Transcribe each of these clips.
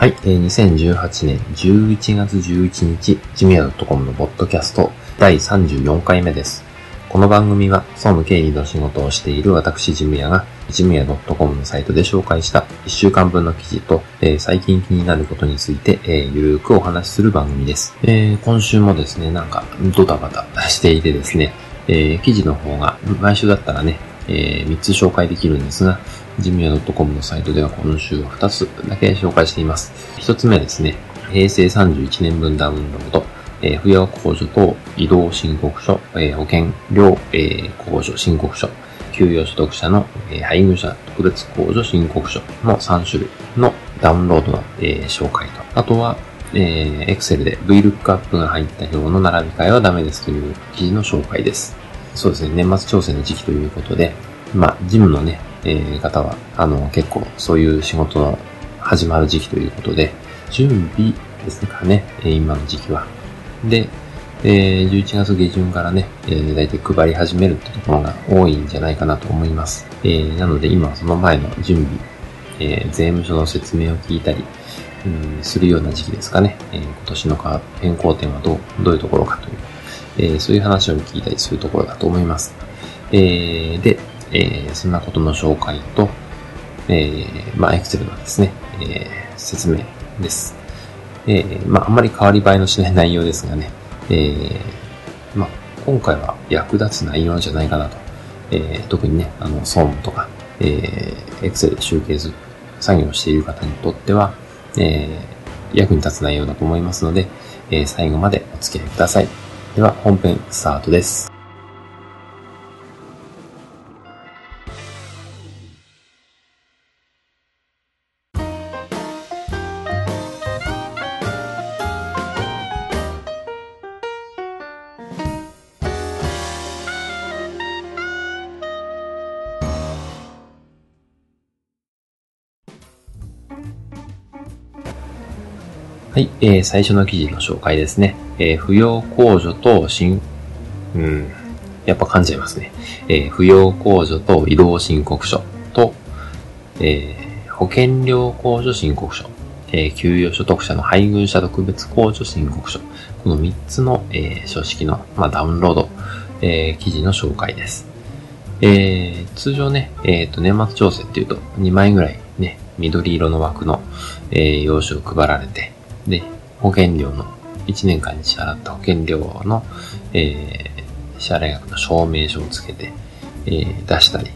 はい、えー、2018年11月11日、ジムヤ .com のポッドキャスト第34回目です。この番組は、総務経理の仕事をしている私ジムヤが、ジムヤ .com のサイトで紹介した1週間分の記事と、えー、最近気になることについて、えー、ゆるーくお話しする番組です。えー、今週もですね、なんかドタバタしていてですね、えー、記事の方が毎週だったらね、えー、3つ紹介できるんですが、ジムヤ .com のサイトでは今週は2つだけ紹介しています。1つ目ですね、平成31年分ダウンロード、えー、扶養控除等移動申告書、えー、保険料、えー、控除申告書、給与所得者の、えー、配偶者特別控除申告書の3種類のダウンロードの、えー、紹介と、あとは、えー、Excel で VLOOKUP が入った表の並び替えはダメですという記事の紹介です。そうですね、年末調整の時期ということで、まあ、ジムのね、えー、方は、あの、結構そういう仕事の始まる時期ということで、準備ですかね、え今の時期は。で、えー、11月下旬からね、えー、大体配り始めるってところが多いんじゃないかなと思います。えー、なので今はその前の準備、えー、税務署の説明を聞いたり、うん、するような時期ですかね。えー、今年の変更点はどう、どういうところかという、えー、そういう話を聞いたりするところだと思います。えー、で、えー、そんなことの紹介と、えー、まあ、エクセルのですね、えー、説明です。えー、まあ、あんまり変わり映えのしない内容ですがね、えー、まあ、今回は役立つ内容じゃないかなと。えー、特にね、あの、総務とか、えー、エクセルで集計作業をしている方にとっては、えー、役に立つ内容だと思いますので、えー、最後までお付き合いください。では、本編スタートです。はい、えー、最初の記事の紹介ですね。えー、扶養控除と新、うん、やっぱ噛んじゃいますね。えー、扶養控除と移動申告書と、えー、保険料控除申告書、えー、給与所得者の配偶者特別控除申告書。この3つの、えー、書式の、まあ、ダウンロード、えー、記事の紹介です。えー、通常ね、えっ、ー、と、年末調整っていうと2枚ぐらいね、緑色の枠の、えー、用紙を配られて、で、保険料の、1年間に支払った保険料の、えー、支払額の証明書をつけて、えー、出したり、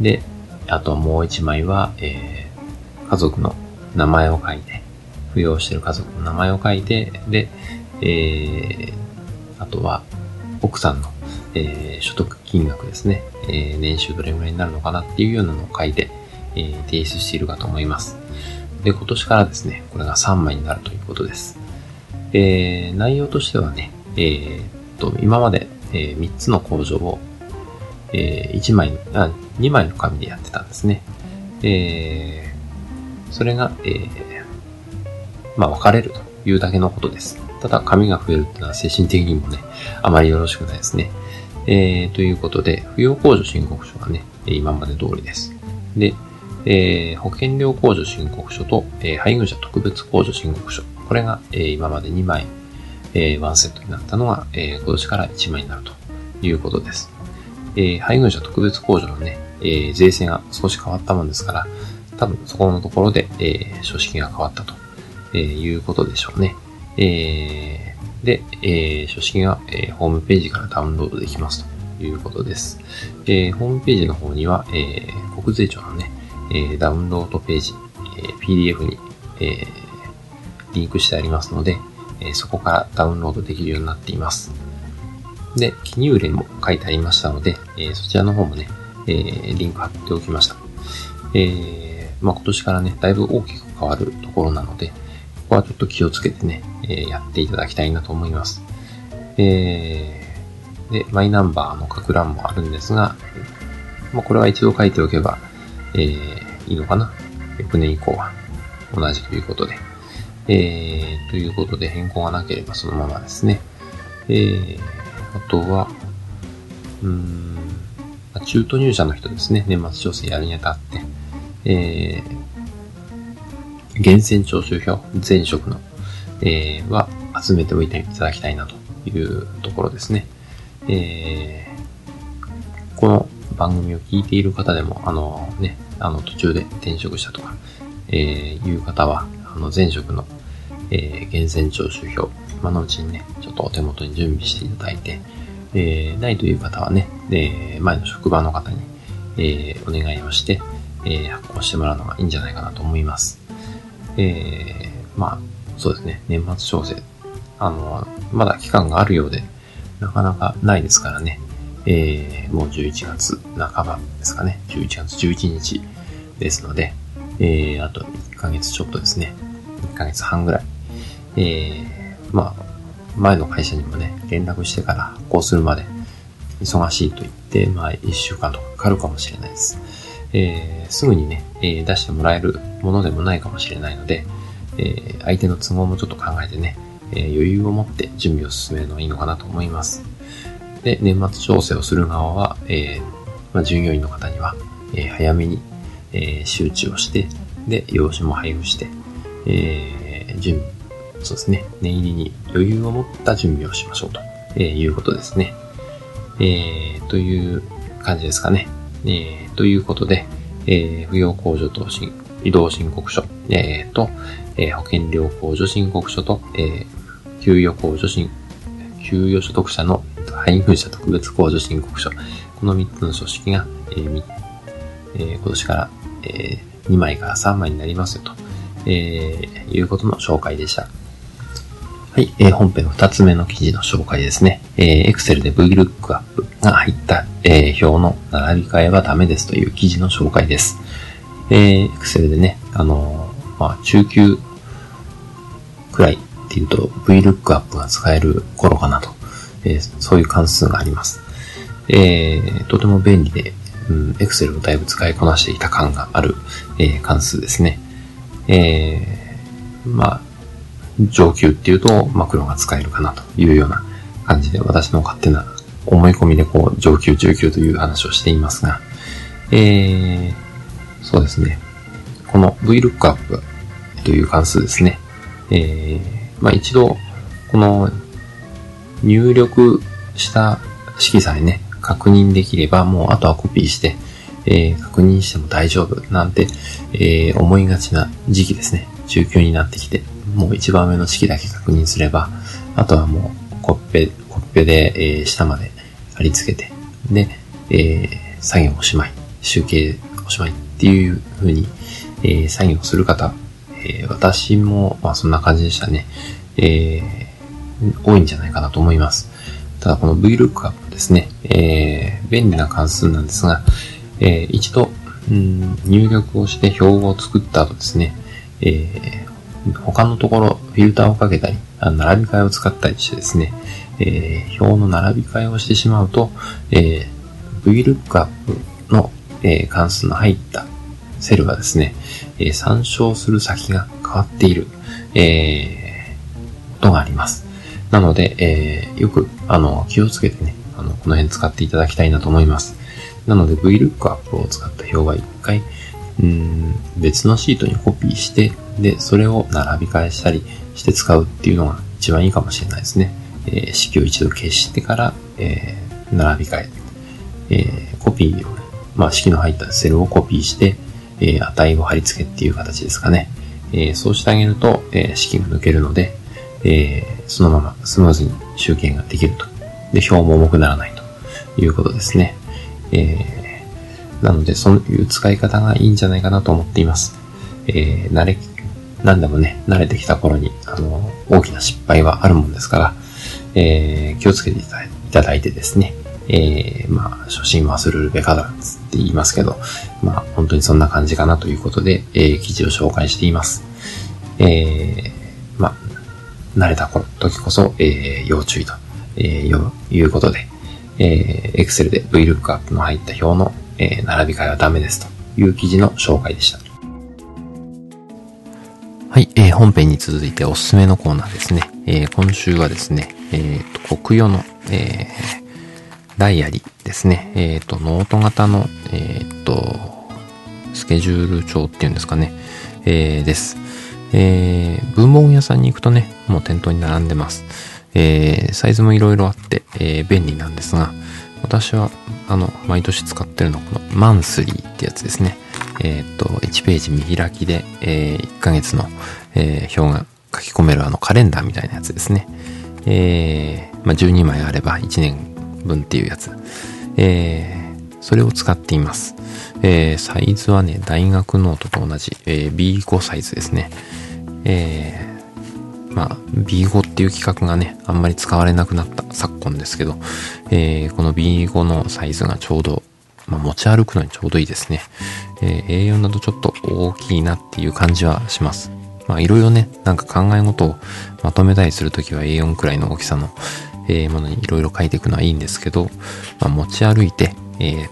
で、あともう1枚は、えー、家族の名前を書いて、扶養している家族の名前を書いて、で、えー、あとは、奥さんの、えー、所得金額ですね、えー、年収どれぐらいになるのかなっていうようなのを書いて、えー、提出しているかと思います。で、今年からですね、これが3枚になるということです。えー、内容としてはね、えー、っと、今まで、えー、3つの工場を、えー、1枚、あ、2枚の紙でやってたんですね。えー、それが、えー、まあ、分かれるというだけのことです。ただ、紙が増えるっていうのは精神的にもね、あまりよろしくないですね。えー、ということで、扶養控除申告書がね、今まで通りです。で、えー、保険料控除申告書と、えー、配偶者特別控除申告書。これが、えー、今まで2枚、えー、1セットになったのが、えー、今年から1枚になるということです。えー、配偶者特別控除のね、えー、税制が少し変わったもんですから、多分そこのところで、えー、書式が変わったと、えー、いうことでしょうね。えー、で、えー、書式が、えー、ホームページからダウンロードできますということです。えー、ホームページの方には、えー、国税庁のね、えダウンロードページ、え PDF に、えリンクしてありますので、えそこからダウンロードできるようになっています。で、記入例も書いてありましたので、えそちらの方もね、えリンク貼っておきました。えまあ、今年からね、だいぶ大きく変わるところなので、ここはちょっと気をつけてね、えやっていただきたいなと思います。えで、マイナンバーの書く欄もあるんですが、まあ、これは一度書いておけば、えー、いいのかな？翌年以降は同じということで。えー、ということで変更がなければそのままですね。えー、あとは、うーん、中途入社の人ですね。年末調整やるにあたって、え源泉徴収票、前職の、えー、は集めておいていただきたいなというところですね。えー、この番組を聞いている方でも、あのね、あの途中で転職したとか、えー、いう方は、あの前職の、えー、源泉徴収票、今のうちにね、ちょっとお手元に準備していただいて、えー、ないという方はね、えー、前の職場の方に、えー、お願いをして、えー、発行してもらうのがいいんじゃないかなと思います。えー、まあ、そうですね、年末調整。あの、まだ期間があるようで、なかなかないですからね。えー、もう11月半ばですかね。11月11日ですので、えー、あと1ヶ月ちょっとですね。1ヶ月半ぐらい。えー、まあ、前の会社にもね、連絡してから発行するまで忙しいと言って、まあ、1週間とかかかるかもしれないです。えー、すぐにね、えー、出してもらえるものでもないかもしれないので、えー、相手の都合もちょっと考えてね、えー、余裕を持って準備を進めるのがいいのかなと思います。で、年末調整をする側は、えー、まあ、従業員の方には、えー、早めに、えー、周知をして、で、用紙も配布して、えー、準備、そうですね、念入りに余裕を持った準備をしましょうと、えー、いうことですね。えー、という感じですかね。えー、ということで、えー、扶養控除等申移動申告書、えー、と、えー、保険料控除申告書と、えー、給与控除申、給与所得者の配偶者特別控除申告書。この3つの書式が、えーえー、今年から、えー、2枚から3枚になりますよと、えー、いうことの紹介でした。はい、えー、本編の2つ目の記事の紹介ですね。えー、Excel で VLOOKUP が入った、えー、表の並び替えはダメですという記事の紹介です。えー、Excel でね、あのー、まあ、中級くらいっていうと VLOOKUP が使える頃かなと、えー、そういう関数があります。えー、とても便利で、うん、Excel をだいぶ使いこなしていた感がある、えー、関数ですね。えー、まあ、上級っていうと、マクロが使えるかなというような感じで、私の勝手な思い込みでこう、上級、中級という話をしていますが、えー、そうですね。この VLOOKUP という関数ですね。えー、まあ一度、この入力した式さえね、確認できれば、もうあとはコピーして、えー、確認しても大丈夫なんて、えー、思いがちな時期ですね。中級になってきて、もう一番上の式だけ確認すれば、あとはもうコッペ、コッペで、えー、下まで貼り付けて、で、えー、作業おしまい、集計おしまいっていう風に、えー、作業する方、えー、私も、まあそんな感じでしたね。えー、多いんじゃないかなと思います。ただこの VLOOKUP ですね、えー、便利な関数なんですが、えー、一度、うん、入力をして表を作った後ですね、えー他のところ、フィルターをかけたり、並び替えを使ったりしてですね、えー、表の並び替えをしてしまうと、えー、VLOOKUP の、えー、関数の入ったセルがですね、えー、参照する先が変わっている、えー、ことがあります。なので、えー、よく、あの、気をつけてね、あの、この辺使っていただきたいなと思います。なので、VLOOKUP を使った表は一回、うん、別のシートにコピーして、で、それを並び替えしたりして使うっていうのが一番いいかもしれないですね。えー、式を一度消してから、えー、並び替え。えー、コピーをね、まあ、式の入ったセルをコピーして、えー、値を貼り付けっていう形ですかね。えー、そうしてあげると、えー、式が抜けるので、えー、そのままスムーズに集計ができると。で、表も重くならないということですね。えーなので、そういう使い方がいいんじゃないかなと思っています。えー、慣れ、何でもね、慣れてきた頃に、あの、大きな失敗はあるもんですから、えー、気をつけていただいてですね、えー、まあ、初心忘れるべからつって言いますけど、まあ、本当にそんな感じかなということで、えー、記事を紹介しています。えー、慣れた頃、時こそ、えー、要注意と、えー、いうことで、えー、Excel で VLOOKUP の入った表のえー、並び替えはダメですという記事の紹介でした。はい、えー、本編に続いておすすめのコーナーですね。えー、今週はですね、えっ、ー、と、国用の、えー、ダイアリーですね。えっ、ー、と、ノート型の、えっ、ー、と、スケジュール帳っていうんですかね。えー、です。えー、文房具屋さんに行くとね、もう店頭に並んでます。えー、サイズもいろいろあって、えー、便利なんですが、私は、あの、毎年使ってるのこのマンスリーってやつですね。えっ、と、1ページ見開きで、えー、1ヶ月の、えー、表が書き込めるあのカレンダーみたいなやつですね。えー、まあ、12枚あれば1年分っていうやつ。えー、それを使っています。えー、サイズはね、大学ノートと同じ、えー、B5 サイズですね。え、まあ、B5 っていう規格がね、あんまり使われなくなった昨今ですけど、えー、この B5 のサイズがちょうど、まあ、持ち歩くのにちょうどいいですね。えー、A4 だとちょっと大きいなっていう感じはします。まあ、いろいろね、なんか考え事をまとめたりするときは A4 くらいの大きさの、えー、ものにいろいろ書いていくのはいいんですけど、まあ、持ち歩いて、えー、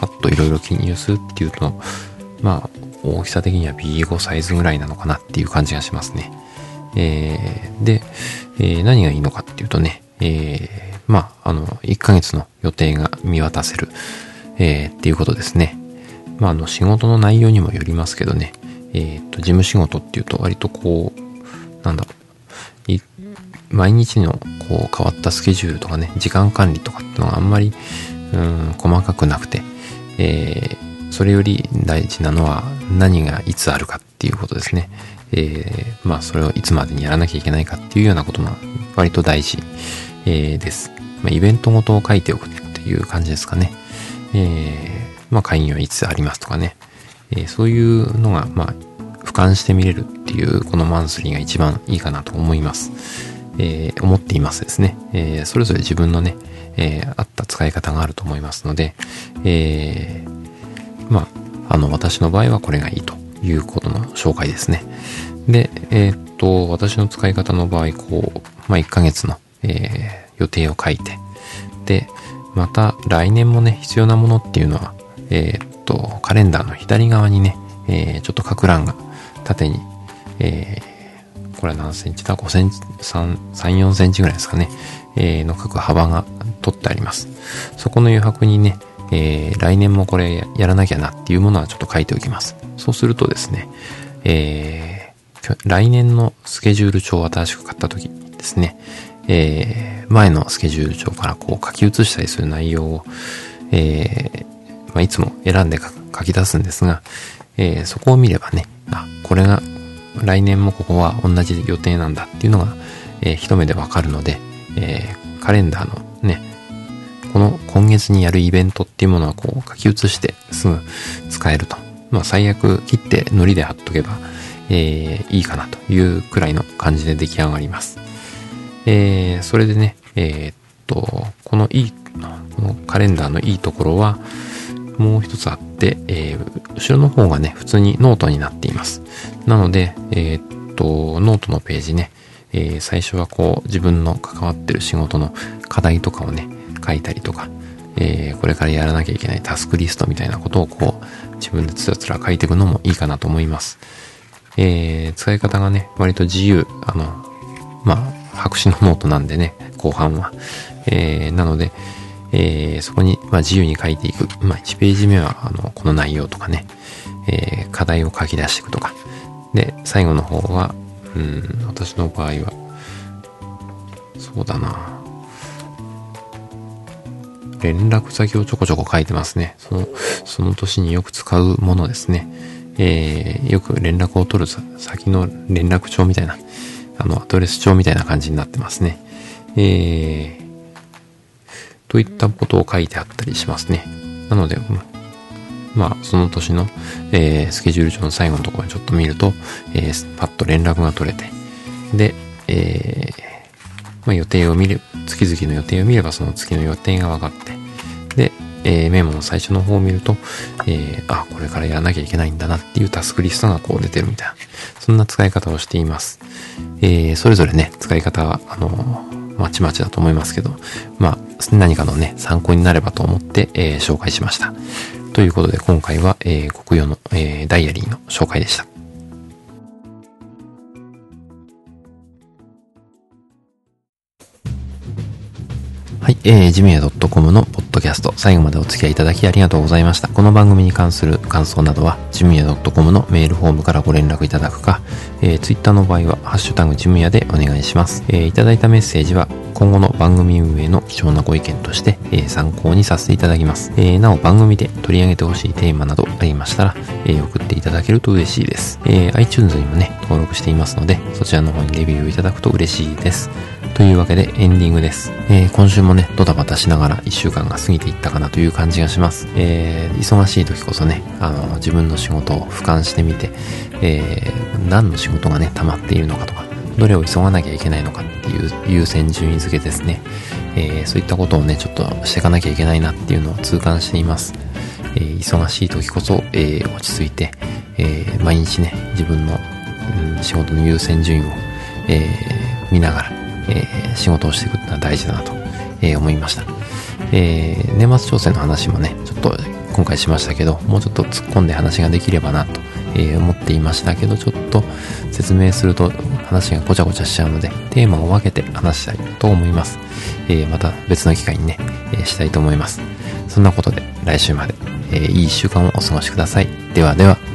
パッといろいろ記入するっていうと、まあ、大きさ的には B5 サイズぐらいなのかなっていう感じがしますね。えー、で、えー、何がいいのかっていうとね、えー、まあ、あの、1ヶ月の予定が見渡せる、え、っていうことですね。まあ、あの、仕事の内容にもよりますけどね、えっ、と、事務仕事っていうと割とこう、なんだろう、毎日のこう変わったスケジュールとかね、時間管理とかっていうのがあんまり、うん、細かくなくて、えー、それより大事なのは何がいつあるかっていうことですね。えー、まあそれをいつまでにやらなきゃいけないかっていうようなことが割と大事、えー、です。まあ、イベントごとを書いておくっていう感じですかね。えー、まあ会議はいつありますとかね。え、そういうのが、まあ、俯瞰して見れるっていうこのマンスリーが一番いいかなと思います。え、思っていますですね。え、それぞれ自分のね、えー、合った使い方があると思いますので、え、まあ、あの、私の場合はこれがいいということの紹介ですね。で、えー、っと、私の使い方の場合、こう、まあ、1ヶ月の、えー、予定を書いて、で、また来年もね、必要なものっていうのは、えー、っと、カレンダーの左側にね、え、ちょっと書く欄が縦に、え、これは何センチだ ?5 センチ、3、3、4センチぐらいですかね。え、の書く幅が取ってあります。そこの余白にね、えー、来年もこれやらなきゃなっていうものはちょっと書いておきます。そうするとですね、えー、来年のスケジュール帳を新しく買った時ですね、えー、前のスケジュール帳からこう書き写したりする内容を、えー、まあ、いつも選んで書き出すんですが、えー、そこを見ればね、あ、これが来年もここは同じ予定なんだっていうのが、えー、一目でわかるので、えー、カレンダーのね、この今月にやるイベントっていうものはこう書き写してすぐ使えると。まあ最悪切って糊で貼っとけば、えー、いいかなというくらいの感じで出来上がります。えー、それでね、えー、っと、このいい、このカレンダーのいいところは、もう一つあって、えー、後ろの方がね、普通にノートになっています。なので、えー、っと、ノートのページね、えー、最初はこう、自分の関わってる仕事の課題とかをね、書いたりとか、えー、これからやらなきゃいけないタスクリストみたいなことをこう、自分でつらつら書いていくのもいいかなと思います。えー、使い方がね、割と自由、あの、まあ、白紙のノートなんでね、後半は。えー、なので、えー、そこに、まあ、自由に書いていく。まあ、1ページ目は、あの、この内容とかね、えー、課題を書き出していくとか。で、最後の方は、うん、私の場合は、そうだな。連絡先をちょこちょこ書いてますね。その、その年によく使うものですね。えー、よく連絡を取る先の連絡帳みたいな、あの、アドレス帳みたいな感じになってますね。えー、といったことを書いてあったりしますね。なので、まあ、その年の、えー、スケジュール帳の最後のところにちょっと見ると、えー、パッと連絡が取れて、で、えー、まあ、予定を見る、月々の予定を見ればその月の予定が分かって、で、えー、メモの最初の方を見ると、えー、あ、これからやらなきゃいけないんだなっていうタスクリストがこう出てるみたいな、そんな使い方をしています。えー、それぞれね、使い方は、あのまちまちだと思いますけど、まあ、何かのね、参考になればと思って、えー、紹介しました。ということで、今回は、えー、国用の、えー、ダイアリーの紹介でした。はい、えー、ジムヤ .com のポッドキャスト、最後までお付き合いいただきありがとうございました。この番組に関する感想などは、ジムヤ .com のメールフォームからご連絡いただくか、えー、ツイッターの場合は、ハッシュタグジムヤでお願いします。えー、いただいたメッセージは、今後の番組運営の貴重なご意見として、えー、参考にさせていただきます。えー、なお番組で取り上げてほしいテーマなどありましたら、えー、送っていただけると嬉しいです。えー、iTunes にもね、登録していますので、そちらの方にレビューをいただくと嬉しいです。というわけでエンディングです。えー、今週もね、ドタバタしながら一週間が過ぎていったかなという感じがします。えー、忙しい時こそね、あの、自分の仕事を俯瞰してみて、えー、何の仕事がね、溜まっているのかとか、どれを急がなきゃいけないのかっていう優先順位付けですね。えー、そういったことをね、ちょっとしていかなきゃいけないなっていうのを痛感しています。えー、忙しい時こそ、えー、落ち着いて、え、毎日ね、自分の、うん、仕事の優先順位を、え、見ながら、え、仕事をしていくってのは大事だなと、え、思いました。えー、年末調整の話もね、ちょっと今回しましたけど、もうちょっと突っ込んで話ができればなと、え、思っていましたけど、ちょっと説明すると話がごちゃごちゃしちゃうので、テーマを分けて話したいと思います。えー、また別の機会にね、え、したいと思います。そんなことで来週まで、えー、いい一週間をお過ごしください。ではでは。